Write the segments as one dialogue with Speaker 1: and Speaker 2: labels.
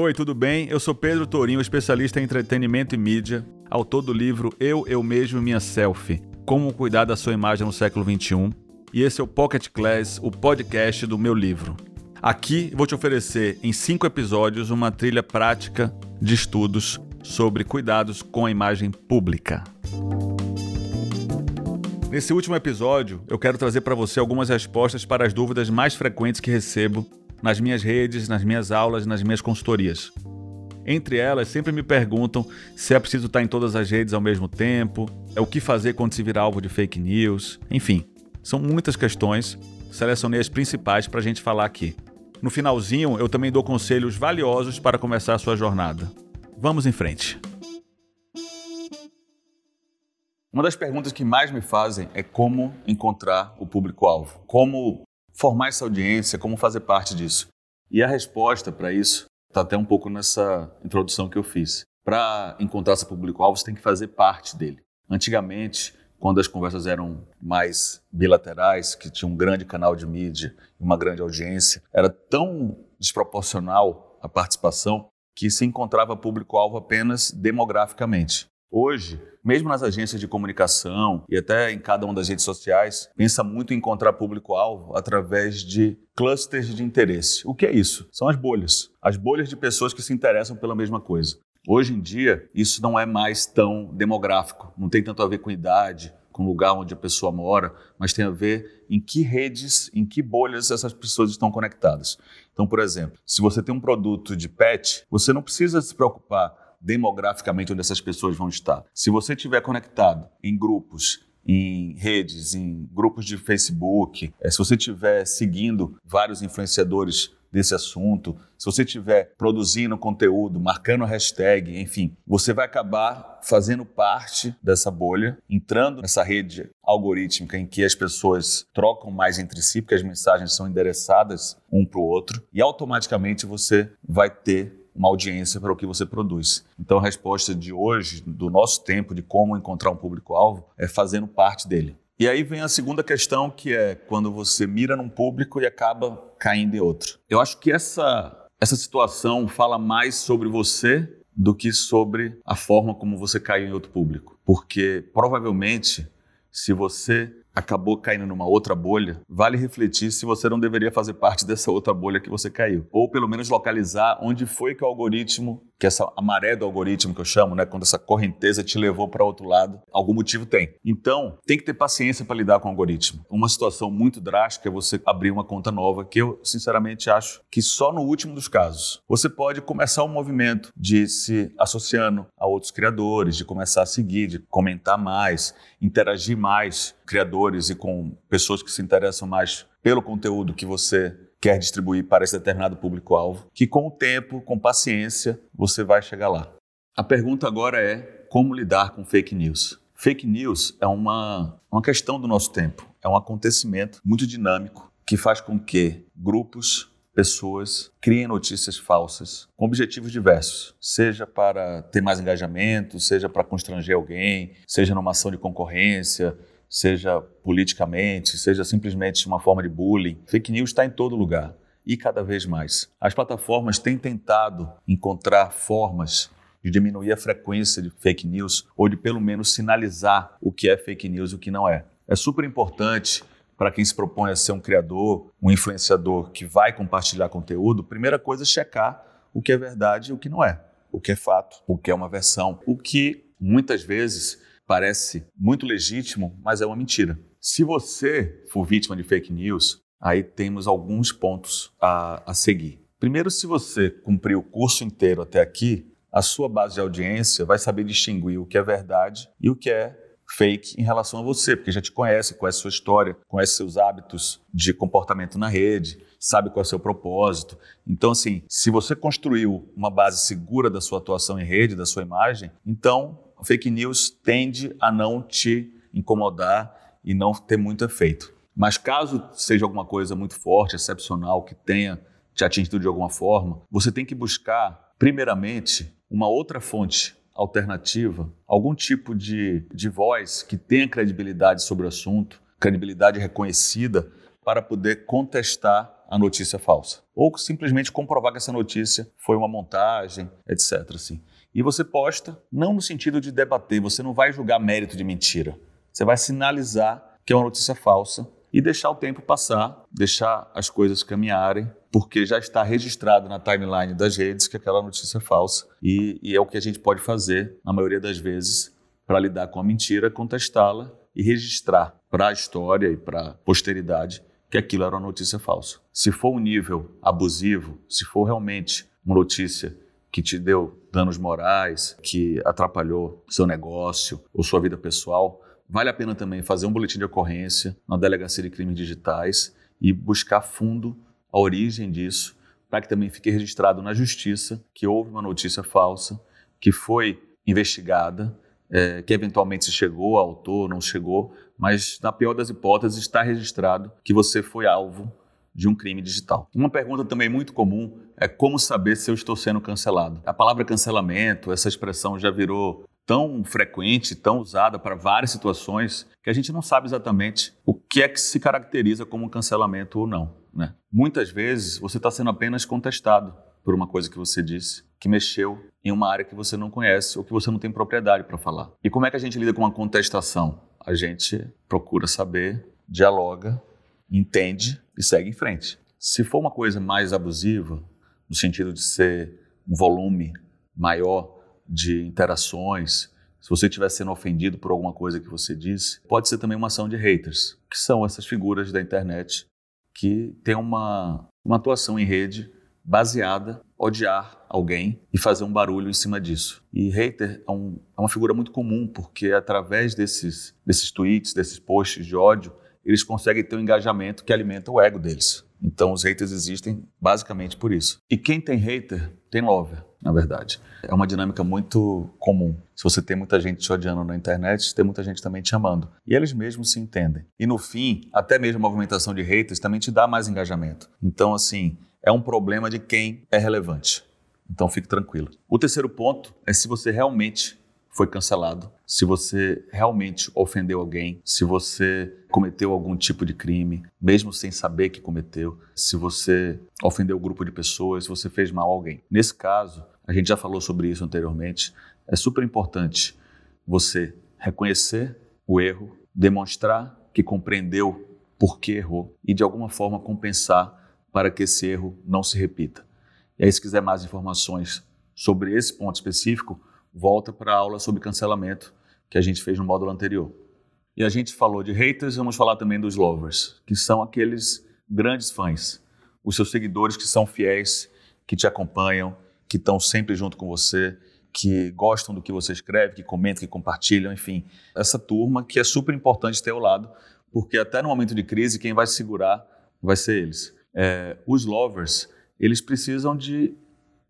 Speaker 1: Oi, tudo bem? Eu sou Pedro Tourinho, especialista em entretenimento e mídia, autor do livro Eu, Eu Mesmo e Minha Selfie Como Cuidar da Sua Imagem no Século XXI. E esse é o Pocket Class, o podcast do meu livro. Aqui vou te oferecer em cinco episódios uma trilha prática de estudos sobre cuidados com a imagem pública. Nesse último episódio, eu quero trazer para você algumas respostas para as dúvidas mais frequentes que recebo nas minhas redes, nas minhas aulas, nas minhas consultorias. Entre elas, sempre me perguntam se é preciso estar em todas as redes ao mesmo tempo, é o que fazer quando se vira alvo de fake news, enfim, são muitas questões. Selecionei as principais para a gente falar aqui. No finalzinho, eu também dou conselhos valiosos para começar a sua jornada. Vamos em frente. Uma das perguntas que mais me fazem é como encontrar o público-alvo. Como formar essa audiência, como fazer parte disso. E a resposta para isso está até um pouco nessa introdução que eu fiz. Para encontrar esse público-alvo, você tem que fazer parte dele. Antigamente, quando as conversas eram mais bilaterais, que tinha um grande canal de mídia uma grande audiência, era tão desproporcional a participação que se encontrava público-alvo apenas demograficamente. Hoje, mesmo nas agências de comunicação e até em cada uma das redes sociais, pensa muito em encontrar público-alvo através de clusters de interesse. O que é isso? São as bolhas. As bolhas de pessoas que se interessam pela mesma coisa. Hoje em dia, isso não é mais tão demográfico, não tem tanto a ver com idade, com o lugar onde a pessoa mora, mas tem a ver em que redes, em que bolhas essas pessoas estão conectadas. Então, por exemplo, se você tem um produto de pet, você não precisa se preocupar demograficamente onde essas pessoas vão estar. Se você estiver conectado em grupos em redes, em grupos de Facebook, eh, se você estiver seguindo vários influenciadores desse assunto, se você estiver produzindo conteúdo, marcando hashtag, enfim, você vai acabar fazendo parte dessa bolha, entrando nessa rede algorítmica em que as pessoas trocam mais entre si, porque as mensagens são endereçadas um para o outro, e automaticamente você vai ter uma audiência para o que você produz. Então a resposta de hoje, do nosso tempo, de como encontrar um público-alvo, é fazendo parte dele. E aí vem a segunda questão, que é quando você mira num público e acaba caindo em outro. Eu acho que essa, essa situação fala mais sobre você do que sobre a forma como você caiu em outro público. Porque provavelmente, se você acabou caindo numa outra bolha, vale refletir se você não deveria fazer parte dessa outra bolha que você caiu. Ou pelo menos localizar onde foi que o algoritmo, que essa maré do algoritmo que eu chamo, né, quando essa correnteza te levou para outro lado, algum motivo tem. Então, tem que ter paciência para lidar com o algoritmo. Uma situação muito drástica é você abrir uma conta nova, que eu sinceramente acho que só no último dos casos. Você pode começar um movimento de se associando a outros criadores, de começar a seguir, de comentar mais, interagir mais criadores e com pessoas que se interessam mais pelo conteúdo que você quer distribuir para esse determinado público-alvo, que com o tempo, com paciência, você vai chegar lá. A pergunta agora é como lidar com fake news. Fake news é uma, uma questão do nosso tempo, é um acontecimento muito dinâmico que faz com que grupos, pessoas criem notícias falsas com objetivos diversos, seja para ter mais engajamento, seja para constranger alguém, seja numa ação de concorrência, seja politicamente, seja simplesmente uma forma de bullying. Fake news está em todo lugar e cada vez mais. As plataformas têm tentado encontrar formas de diminuir a frequência de fake news ou de pelo menos sinalizar o que é fake news e o que não é. É super importante para quem se propõe a ser um criador, um influenciador que vai compartilhar conteúdo, primeira coisa é checar o que é verdade e o que não é, o que é fato, o que é uma versão, o que muitas vezes parece muito legítimo, mas é uma mentira. Se você for vítima de fake news, aí temos alguns pontos a, a seguir. Primeiro, se você cumprir o curso inteiro até aqui, a sua base de audiência vai saber distinguir o que é verdade e o que é fake em relação a você, porque já te conhece, conhece sua história, conhece seus hábitos de comportamento na rede, sabe qual é o seu propósito. Então, assim, se você construiu uma base segura da sua atuação em rede, da sua imagem, então fake news tende a não te incomodar e não ter muito efeito. Mas caso seja alguma coisa muito forte, excepcional, que tenha te atingido de alguma forma, você tem que buscar, primeiramente, uma outra fonte alternativa, algum tipo de, de voz que tenha credibilidade sobre o assunto, credibilidade reconhecida, para poder contestar a notícia falsa. Ou simplesmente comprovar que essa notícia foi uma montagem, etc. Assim. E você posta, não no sentido de debater, você não vai julgar mérito de mentira. Você vai sinalizar que é uma notícia falsa e deixar o tempo passar, deixar as coisas caminharem, porque já está registrado na timeline das redes que aquela notícia é falsa. E, e é o que a gente pode fazer, na maioria das vezes, para lidar com a mentira, contestá-la e registrar para a história e para a posteridade que aquilo era uma notícia falsa. Se for um nível abusivo, se for realmente uma notícia que te deu danos morais, que atrapalhou seu negócio ou sua vida pessoal, vale a pena também fazer um boletim de ocorrência na Delegacia de Crimes Digitais e buscar fundo a origem disso, para que também fique registrado na justiça que houve uma notícia falsa, que foi investigada, é, que eventualmente se chegou ao autor, não chegou, mas na pior das hipóteses está registrado que você foi alvo de um crime digital. Uma pergunta também muito comum é como saber se eu estou sendo cancelado. A palavra cancelamento, essa expressão já virou tão frequente, tão usada para várias situações, que a gente não sabe exatamente o que é que se caracteriza como cancelamento ou não. Né? Muitas vezes você está sendo apenas contestado por uma coisa que você disse, que mexeu em uma área que você não conhece ou que você não tem propriedade para falar. E como é que a gente lida com uma contestação? A gente procura saber, dialoga, entende e segue em frente. Se for uma coisa mais abusiva, no sentido de ser um volume maior de interações, se você estiver sendo ofendido por alguma coisa que você disse, pode ser também uma ação de haters, que são essas figuras da internet que têm uma, uma atuação em rede baseada odiar alguém e fazer um barulho em cima disso. E hater é, um, é uma figura muito comum, porque através desses, desses tweets, desses posts de ódio, eles conseguem ter um engajamento que alimenta o ego deles. Então os haters existem basicamente por isso. E quem tem hater tem lover, na verdade. É uma dinâmica muito comum. Se você tem muita gente te odiando na internet, tem muita gente também te amando. E eles mesmos se entendem. E no fim, até mesmo a movimentação de haters também te dá mais engajamento. Então, assim, é um problema de quem é relevante. Então fique tranquilo. O terceiro ponto é se você realmente foi cancelado, se você realmente ofendeu alguém, se você cometeu algum tipo de crime, mesmo sem saber que cometeu, se você ofendeu um grupo de pessoas, se você fez mal a alguém. Nesse caso, a gente já falou sobre isso anteriormente, é super importante você reconhecer o erro, demonstrar que compreendeu por que errou e de alguma forma compensar para que esse erro não se repita. E aí, se quiser mais informações sobre esse ponto específico, volta para a aula sobre cancelamento que a gente fez no módulo anterior. E a gente falou de haters, vamos falar também dos lovers, que são aqueles grandes fãs, os seus seguidores que são fiéis, que te acompanham, que estão sempre junto com você, que gostam do que você escreve, que comentam, que compartilham, enfim. Essa turma que é super importante ter ao lado, porque até no momento de crise, quem vai segurar vai ser eles. É, os lovers, eles precisam de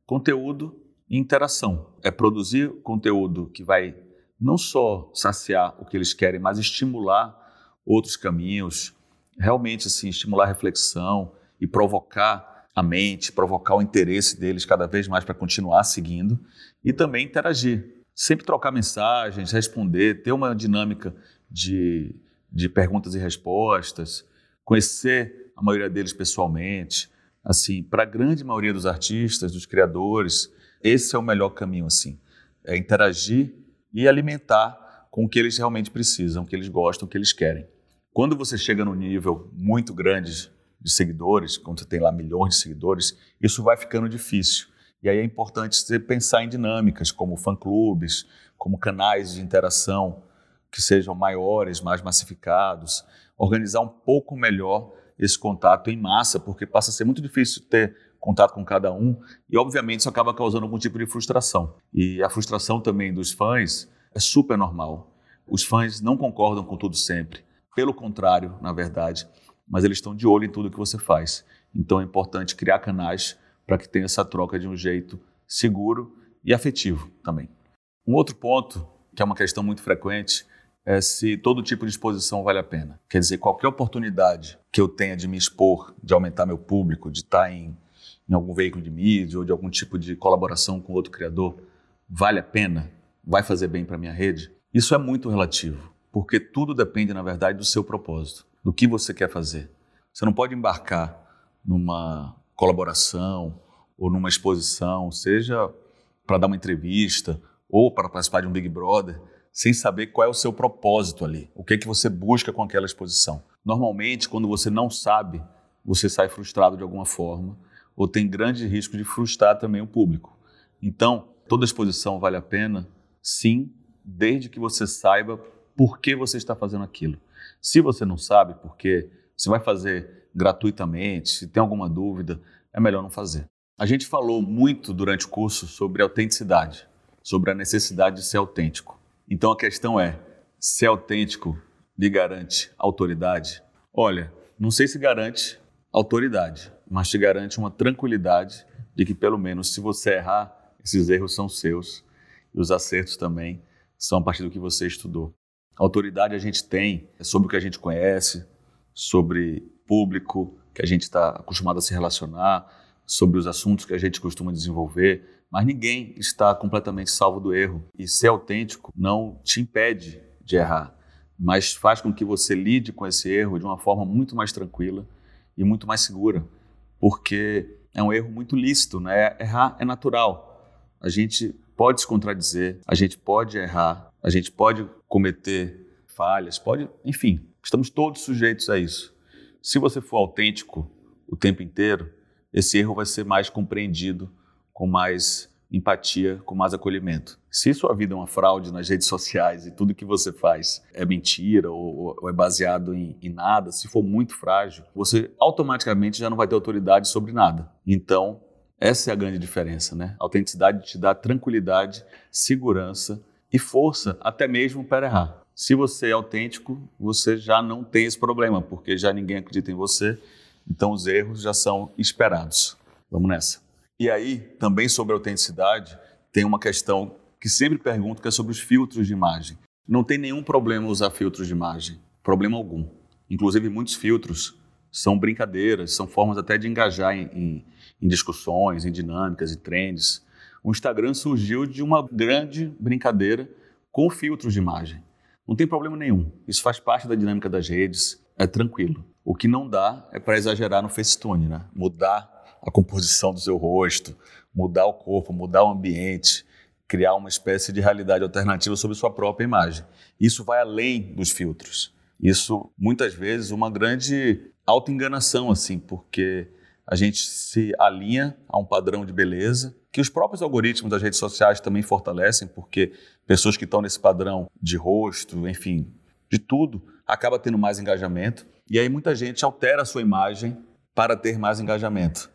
Speaker 1: conteúdo interação. É produzir conteúdo que vai não só saciar o que eles querem, mas estimular outros caminhos, realmente assim, estimular a reflexão e provocar a mente, provocar o interesse deles cada vez mais para continuar seguindo e também interagir. Sempre trocar mensagens, responder, ter uma dinâmica de, de perguntas e respostas, conhecer a maioria deles pessoalmente. Assim, para a grande maioria dos artistas, dos criadores, esse é o melhor caminho, assim. É interagir e alimentar com o que eles realmente precisam, o que eles gostam, o que eles querem. Quando você chega no nível muito grande de seguidores, quando você tem lá milhões de seguidores, isso vai ficando difícil. E aí é importante você pensar em dinâmicas como fã-clubes, como canais de interação que sejam maiores, mais massificados, organizar um pouco melhor esse contato em massa, porque passa a ser muito difícil ter contato com cada um, e obviamente isso acaba causando algum tipo de frustração. E a frustração também dos fãs é super normal. Os fãs não concordam com tudo sempre, pelo contrário, na verdade, mas eles estão de olho em tudo que você faz. Então é importante criar canais para que tenha essa troca de um jeito seguro e afetivo também. Um outro ponto, que é uma questão muito frequente, é se todo tipo de exposição vale a pena. Quer dizer, qualquer oportunidade que eu tenha de me expor, de aumentar meu público, de estar em em algum veículo de mídia ou de algum tipo de colaboração com outro criador, vale a pena? Vai fazer bem para minha rede? Isso é muito relativo, porque tudo depende, na verdade, do seu propósito, do que você quer fazer. Você não pode embarcar numa colaboração ou numa exposição, seja para dar uma entrevista ou para participar de um Big Brother, sem saber qual é o seu propósito ali, o que é que você busca com aquela exposição. Normalmente, quando você não sabe, você sai frustrado de alguma forma ou tem grande risco de frustrar também o público. Então, toda exposição vale a pena, sim, desde que você saiba por que você está fazendo aquilo. Se você não sabe por que, se vai fazer gratuitamente, se tem alguma dúvida, é melhor não fazer. A gente falou muito durante o curso sobre autenticidade, sobre a necessidade de ser autêntico. Então a questão é: ser autêntico lhe garante autoridade? Olha, não sei se garante autoridade, mas te garante uma tranquilidade de que pelo menos se você errar, esses erros são seus e os acertos também são a partir do que você estudou. A autoridade a gente tem sobre o que a gente conhece, sobre público que a gente está acostumado a se relacionar, sobre os assuntos que a gente costuma desenvolver, mas ninguém está completamente salvo do erro. E ser autêntico não te impede de errar, mas faz com que você lide com esse erro de uma forma muito mais tranquila e muito mais segura, porque é um erro muito lícito, né? Errar é natural. A gente pode se contradizer, a gente pode errar, a gente pode cometer falhas, pode, enfim, estamos todos sujeitos a isso. Se você for autêntico o tempo inteiro, esse erro vai ser mais compreendido com mais empatia, com mais acolhimento. Se sua vida é uma fraude nas redes sociais e tudo que você faz é mentira ou, ou é baseado em, em, nada, se for muito frágil, você automaticamente já não vai ter autoridade sobre nada. Então, essa é a grande diferença, né? A autenticidade te dá tranquilidade, segurança e força até mesmo para errar. Se você é autêntico, você já não tem esse problema, porque já ninguém acredita em você então os erros já são esperados. Vamos nessa. E aí, também sobre autenticidade, tem uma questão que sempre pergunto que é sobre os filtros de imagem. Não tem nenhum problema usar filtros de imagem, problema algum. Inclusive, muitos filtros são brincadeiras, são formas até de engajar em, em, em discussões, em dinâmicas, em trends. O Instagram surgiu de uma grande brincadeira com filtros de imagem. Não tem problema nenhum. Isso faz parte da dinâmica das redes, é tranquilo. O que não dá é para exagerar no facetune, né? Mudar a composição do seu rosto, mudar o corpo, mudar o ambiente, criar uma espécie de realidade alternativa sobre sua própria imagem. Isso vai além dos filtros. Isso, muitas vezes, uma grande auto-enganação, assim, porque a gente se alinha a um padrão de beleza que os próprios algoritmos das redes sociais também fortalecem, porque pessoas que estão nesse padrão de rosto, enfim, de tudo, acaba tendo mais engajamento. E aí muita gente altera a sua imagem para ter mais engajamento.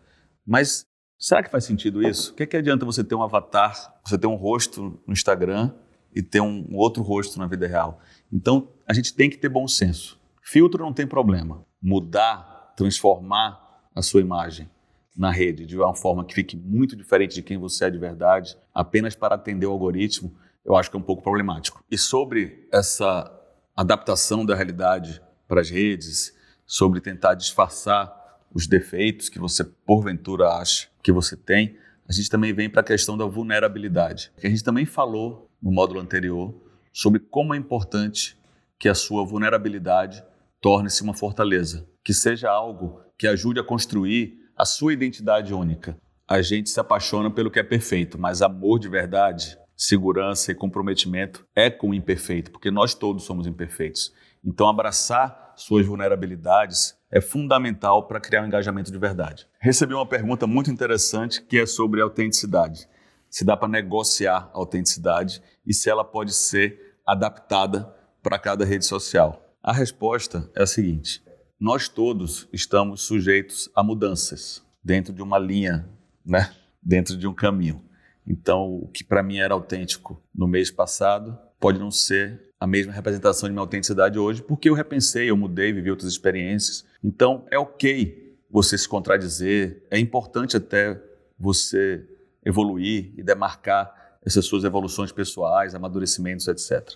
Speaker 1: Mas será que faz sentido isso? O que, é que adianta você ter um avatar, você ter um rosto no Instagram e ter um outro rosto na vida real? Então a gente tem que ter bom senso. Filtro não tem problema. Mudar, transformar a sua imagem na rede de uma forma que fique muito diferente de quem você é de verdade, apenas para atender o algoritmo, eu acho que é um pouco problemático. E sobre essa adaptação da realidade para as redes, sobre tentar disfarçar os defeitos que você porventura acha que você tem, a gente também vem para a questão da vulnerabilidade. A gente também falou no módulo anterior sobre como é importante que a sua vulnerabilidade torne-se uma fortaleza, que seja algo que ajude a construir a sua identidade única. A gente se apaixona pelo que é perfeito, mas amor de verdade, segurança e comprometimento é com o imperfeito, porque nós todos somos imperfeitos. Então, abraçar suas vulnerabilidades é fundamental para criar um engajamento de verdade. Recebi uma pergunta muito interessante que é sobre autenticidade. Se dá para negociar a autenticidade e se ela pode ser adaptada para cada rede social. A resposta é a seguinte: nós todos estamos sujeitos a mudanças dentro de uma linha, né? dentro de um caminho. Então, o que para mim era autêntico no mês passado pode não ser a mesma representação de minha autenticidade hoje, porque eu repensei, eu mudei, vivi outras experiências. Então, é ok você se contradizer, é importante até você evoluir e demarcar essas suas evoluções pessoais, amadurecimentos, etc.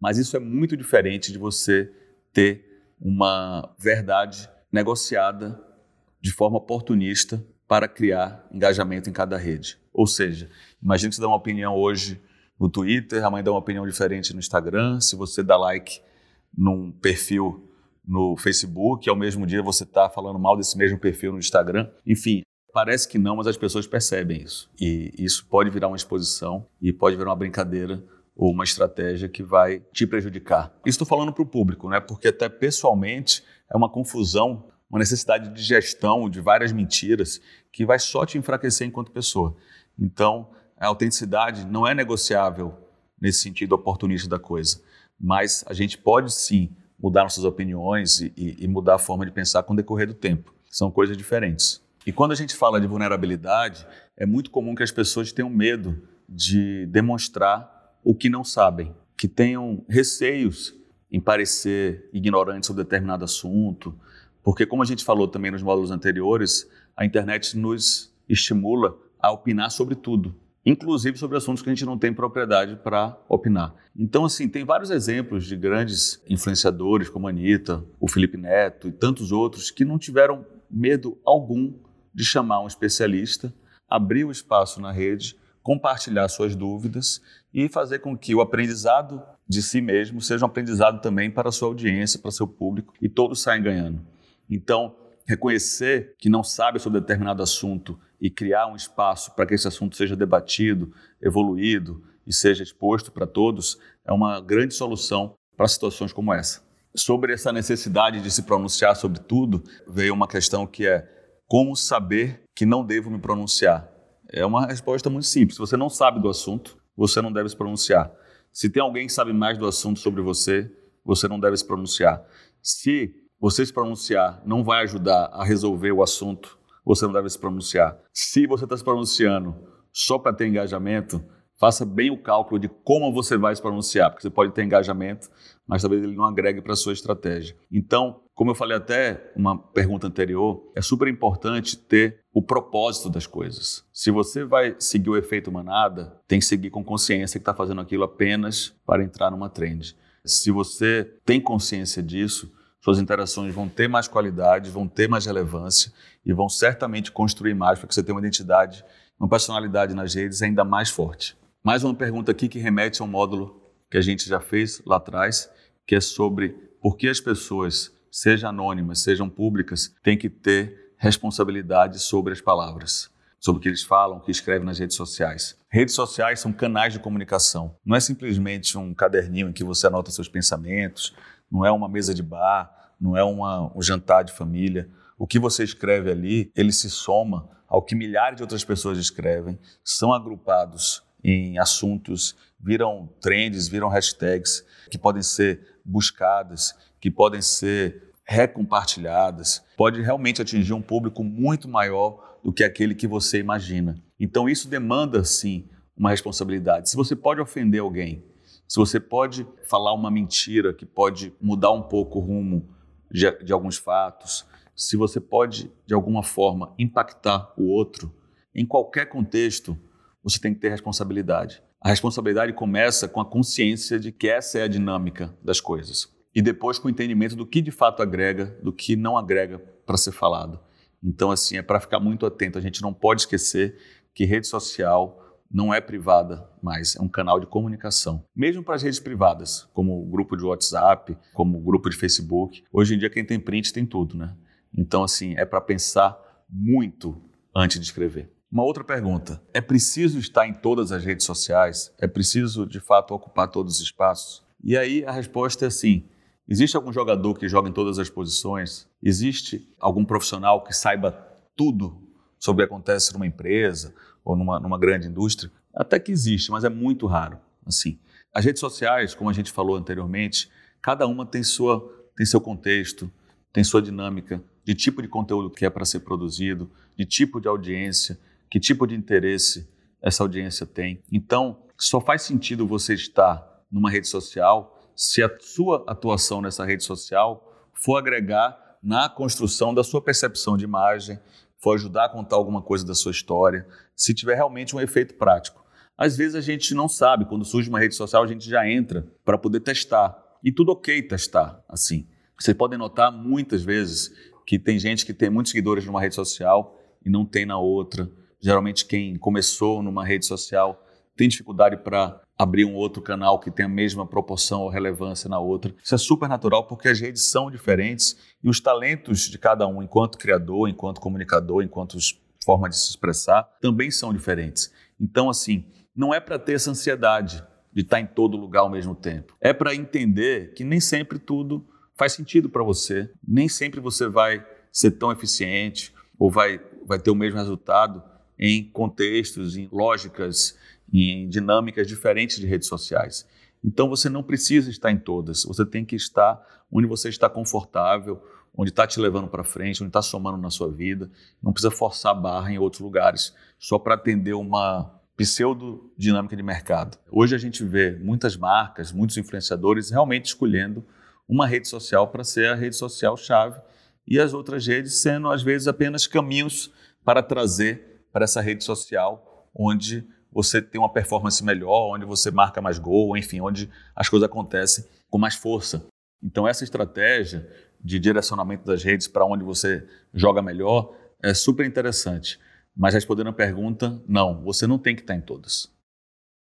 Speaker 1: Mas isso é muito diferente de você ter uma verdade negociada de forma oportunista para criar engajamento em cada rede. Ou seja, imagine que você dá uma opinião hoje no Twitter, amanhã dá uma opinião diferente no Instagram. Se você dá like num perfil no Facebook ao mesmo dia você está falando mal desse mesmo perfil no Instagram. Enfim, parece que não, mas as pessoas percebem isso. E isso pode virar uma exposição e pode virar uma brincadeira ou uma estratégia que vai te prejudicar. Isso estou falando para o público, né? porque até pessoalmente é uma confusão, uma necessidade de gestão de várias mentiras que vai só te enfraquecer enquanto pessoa. Então, a autenticidade não é negociável nesse sentido oportunista da coisa, mas a gente pode sim mudar nossas opiniões e, e, mudar a forma de pensar com o decorrer do tempo. São coisas diferentes. E quando a gente fala de vulnerabilidade, é muito comum que as pessoas tenham medo de demonstrar o que não sabem, que tenham receios em parecer ignorantes sobre determinado assunto, porque como a gente falou também nos módulos anteriores, a internet nos estimula a opinar sobre tudo inclusive sobre assuntos que a gente não tem propriedade para opinar. Então, assim, tem vários exemplos de grandes influenciadores como a Anitta, o Felipe Neto e tantos outros que não tiveram medo algum de chamar um especialista, abrir o espaço na rede, compartilhar suas dúvidas e fazer com que o aprendizado de si mesmo seja um aprendizado também para a sua audiência, para seu público e todos saem ganhando. Então, reconhecer que não sabe sobre determinado assunto e criar um espaço para que esse assunto seja debatido, evoluído e seja exposto para todos é uma grande solução para situações como essa. Sobre essa necessidade de se pronunciar sobre tudo, veio uma questão que é como saber que não devo me pronunciar? É uma resposta muito simples. Se você não sabe do assunto, você não deve se pronunciar. Se tem alguém que sabe mais do assunto sobre você, você não deve se pronunciar. Se você se pronunciar não vai ajudar a resolver o assunto você não deve se pronunciar. Se você está se pronunciando só para ter engajamento, faça bem o cálculo de como você vai se pronunciar, porque você pode ter engajamento, mas talvez ele não agregue para a sua estratégia. Então, como eu falei até uma pergunta anterior, é super importante ter o propósito das coisas. Se você vai seguir o efeito manada, tem que seguir com consciência que está fazendo aquilo apenas para entrar numa trend. Se você tem consciência disso, suas interações vão ter mais qualidade, vão ter mais relevância e vão certamente construir mais para que você tenha uma identidade, uma personalidade nas redes ainda mais forte. Mais uma pergunta aqui que remete a um módulo que a gente já fez lá atrás, que é sobre por que as pessoas, sejam anônimas, sejam públicas, têm que ter responsabilidade sobre as palavras, sobre o que eles falam, o que escrevem nas redes sociais. Redes sociais são canais de comunicação. Não é simplesmente um caderninho em que você anota seus pensamentos, não é uma mesa de bar, não é uma, um jantar de família. O que você escreve ali, ele se soma ao que milhares de outras pessoas escrevem, são agrupados em assuntos, viram trends, viram hashtags que podem ser buscadas, que podem ser recompartilhadas, pode realmente atingir um público muito maior do que aquele que você imagina. Então isso demanda sim uma responsabilidade. Se você pode ofender alguém, se você pode falar uma mentira que pode mudar um pouco o rumo de, de alguns fatos, se você pode, de alguma forma, impactar o outro, em qualquer contexto, você tem que ter responsabilidade. A responsabilidade começa com a consciência de que essa é a dinâmica das coisas. E depois com o entendimento do que de fato agrega, do que não agrega para ser falado. Então, assim, é para ficar muito atento. A gente não pode esquecer que rede social não é privada mais, é um canal de comunicação. Mesmo para as redes privadas, como o grupo de WhatsApp, como o grupo de Facebook. Hoje em dia quem tem print tem tudo, né? Então assim, é para pensar muito antes de escrever. Uma outra pergunta: é preciso estar em todas as redes sociais? É preciso de fato ocupar todos os espaços? E aí a resposta é sim. Existe algum jogador que joga em todas as posições? Existe algum profissional que saiba tudo sobre o que acontece numa empresa ou numa, numa grande indústria? Até que existe, mas é muito raro. Assim, as redes sociais, como a gente falou anteriormente, cada uma tem sua tem seu contexto, tem sua dinâmica, de tipo de conteúdo que é para ser produzido, de tipo de audiência, que tipo de interesse essa audiência tem. Então, só faz sentido você estar numa rede social se a sua atuação nessa rede social for agregar na construção da sua percepção de imagem, for ajudar a contar alguma coisa da sua história, se tiver realmente um efeito prático. Às vezes a gente não sabe, quando surge uma rede social, a gente já entra para poder testar. E tudo ok testar, assim. Vocês podem notar muitas vezes que tem gente que tem muitos seguidores numa rede social e não tem na outra. Geralmente quem começou numa rede social tem dificuldade para abrir um outro canal que tem a mesma proporção ou relevância na outra. Isso é super natural porque as redes são diferentes e os talentos de cada um, enquanto criador, enquanto comunicador, enquanto forma de se expressar, também são diferentes. Então, assim, não é para ter essa ansiedade de estar em todo lugar ao mesmo tempo. É para entender que nem sempre tudo faz sentido para você, nem sempre você vai ser tão eficiente ou vai, vai ter o mesmo resultado em contextos, em lógicas, em dinâmicas diferentes de redes sociais. Então você não precisa estar em todas, você tem que estar onde você está confortável, onde está te levando para frente, onde está somando na sua vida. Não precisa forçar a barra em outros lugares só para atender uma pseudo dinâmica de mercado. Hoje a gente vê muitas marcas, muitos influenciadores realmente escolhendo uma rede social para ser a rede social chave e as outras redes sendo às vezes apenas caminhos para trazer para essa rede social onde você tem uma performance melhor, onde você marca mais gol, enfim, onde as coisas acontecem com mais força. Então essa estratégia de direcionamento das redes para onde você joga melhor é super interessante. Mas respondendo a pergunta, não, você não tem que estar em todas.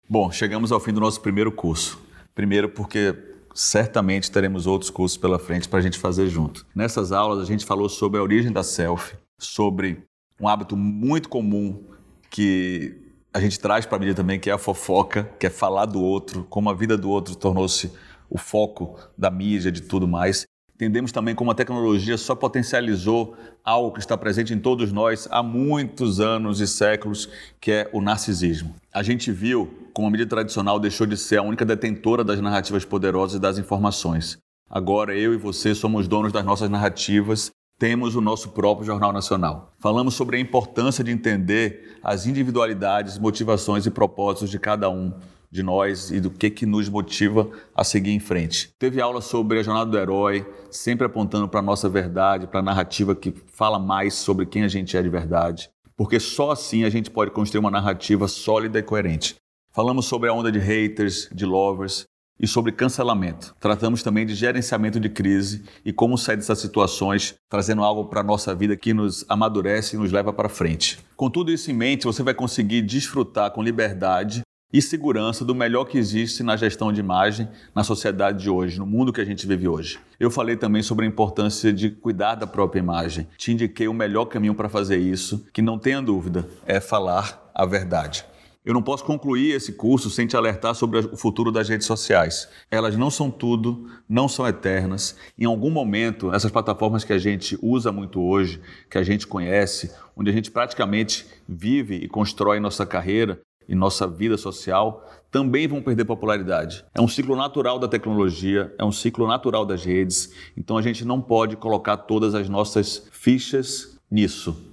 Speaker 1: Bom, chegamos ao fim do nosso primeiro curso. Primeiro porque certamente teremos outros cursos pela frente para a gente fazer junto. Nessas aulas a gente falou sobre a origem da selfie, sobre um hábito muito comum que a gente traz para a mídia também, que é a fofoca, que é falar do outro, como a vida do outro tornou-se o foco da mídia, de tudo mais. Entendemos também como a tecnologia só potencializou algo que está presente em todos nós há muitos anos e séculos, que é o narcisismo. A gente viu como a mídia tradicional deixou de ser a única detentora das narrativas poderosas e das informações. Agora eu e você somos donos das nossas narrativas, temos o nosso próprio Jornal Nacional. Falamos sobre a importância de entender as individualidades, motivações e propósitos de cada um de nós e do que, que nos motiva a seguir em frente. Teve aula sobre a jornada do herói, sempre apontando para a nossa verdade, para a narrativa que fala mais sobre quem a gente é de verdade, porque só assim a gente pode construir uma narrativa sólida e coerente. Falamos sobre a onda de haters, de lovers e sobre cancelamento. Tratamos também de gerenciamento de crise e como sair dessas situações, trazendo algo para a nossa vida que nos amadurece e nos leva para frente. Com tudo isso em mente, você vai conseguir desfrutar com liberdade e segurança do melhor que existe na gestão de imagem na sociedade de hoje, no mundo que a gente vive hoje. Eu falei também sobre a importância de cuidar da própria imagem. Te indiquei o melhor caminho para fazer isso, que não tenha dúvida, é falar a verdade. Eu não posso concluir esse curso sem te alertar sobre o futuro das redes sociais. Elas não são tudo, não são eternas. Em algum momento, essas plataformas que a gente usa muito hoje, que a gente conhece, onde a gente praticamente vive e constrói nossa carreira, e nossa vida social também vão perder popularidade. É um ciclo natural da tecnologia, é um ciclo natural das redes, então a gente não pode colocar todas as nossas fichas nisso.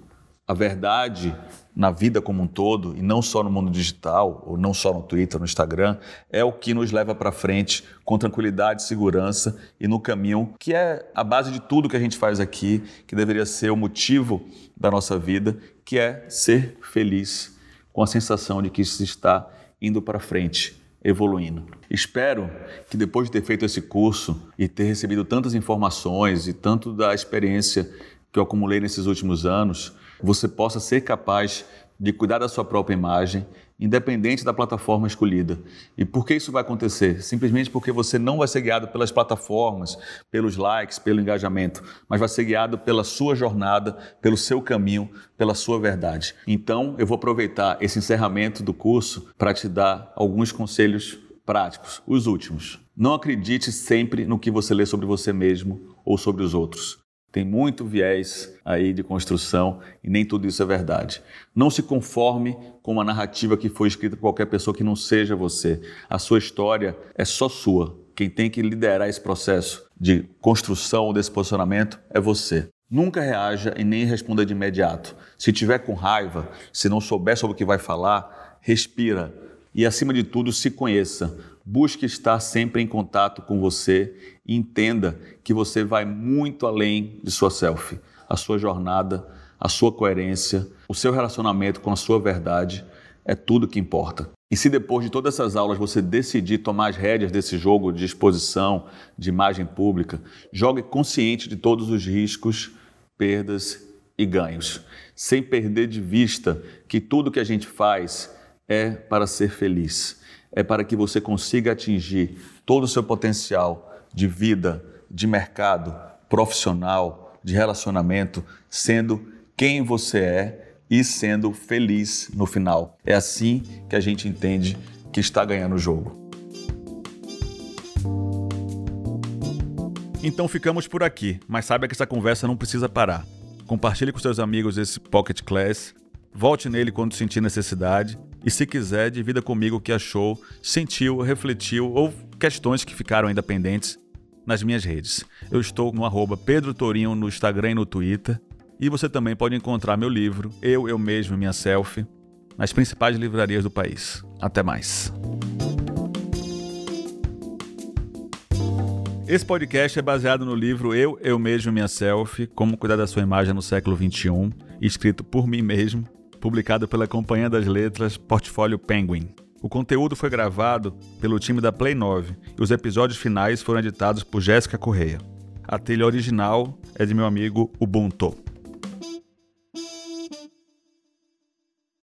Speaker 1: A verdade na vida como um todo, e não só no mundo digital, ou não só no Twitter, no Instagram, é o que nos leva para frente com tranquilidade, segurança e no caminho que é a base de tudo que a gente faz aqui, que deveria ser o motivo da nossa vida, que é ser feliz com a sensação de que se está indo para frente, evoluindo. Espero que depois de ter feito esse curso e ter recebido tantas informações e tanto da experiência que eu acumulei nesses últimos anos, você possa ser capaz de cuidar da sua própria imagem independente da plataforma escolhida. E por que isso vai acontecer? Simplesmente porque você não vai ser guiado pelas plataformas, pelos likes, pelo engajamento, mas vai ser guiado pela sua jornada, pelo seu caminho, pela sua verdade. Então, eu vou aproveitar esse encerramento do curso para te dar alguns conselhos práticos, os últimos. Não acredite sempre no que você lê sobre você mesmo ou sobre os outros. Tem muito viés aí de construção e nem tudo isso é verdade. Não se conforme com uma narrativa que foi escrita por qualquer pessoa que não seja você. A sua história é só sua. Quem tem que liderar esse processo de construção desse posicionamento é você. Nunca reaja e nem responda de imediato. Se tiver com raiva, se não souber sobre o que vai falar, respira e, acima de tudo, se conheça. Busque estar sempre em contato com você e entenda que você vai muito além de sua selfie. A sua jornada, a sua coerência, o seu relacionamento com a sua verdade é tudo que importa. E se depois de todas essas aulas você decidir tomar as rédeas desse jogo de exposição, de imagem pública, jogue consciente de todos os riscos, perdas e ganhos, sem perder de vista que tudo que a gente faz é para ser feliz, é para que você consiga atingir todo o seu potencial de vida, de mercado, profissional, de relacionamento, sendo quem você é e sendo feliz no final. É assim que a gente entende que está ganhando o jogo. Então ficamos por aqui, mas saiba que essa conversa não precisa parar. Compartilhe com seus amigos esse Pocket Class, volte nele quando sentir necessidade e, se quiser, divida comigo o que achou, sentiu, refletiu ou questões que ficaram ainda pendentes nas minhas redes. Eu estou no arroba Pedro Torinho no Instagram e no Twitter. E você também pode encontrar meu livro, Eu, Eu Mesmo Minha Selfie, nas principais livrarias do país. Até mais. Esse podcast é baseado no livro Eu, Eu Mesmo Minha Selfie, Como Cuidar da Sua Imagem no Século XXI, escrito por mim mesmo, publicado pela Companhia das Letras Portfólio Penguin. O conteúdo foi gravado pelo time da Play 9 e os episódios finais foram editados por Jéssica Correia. A trilha original é de meu amigo Ubuntu.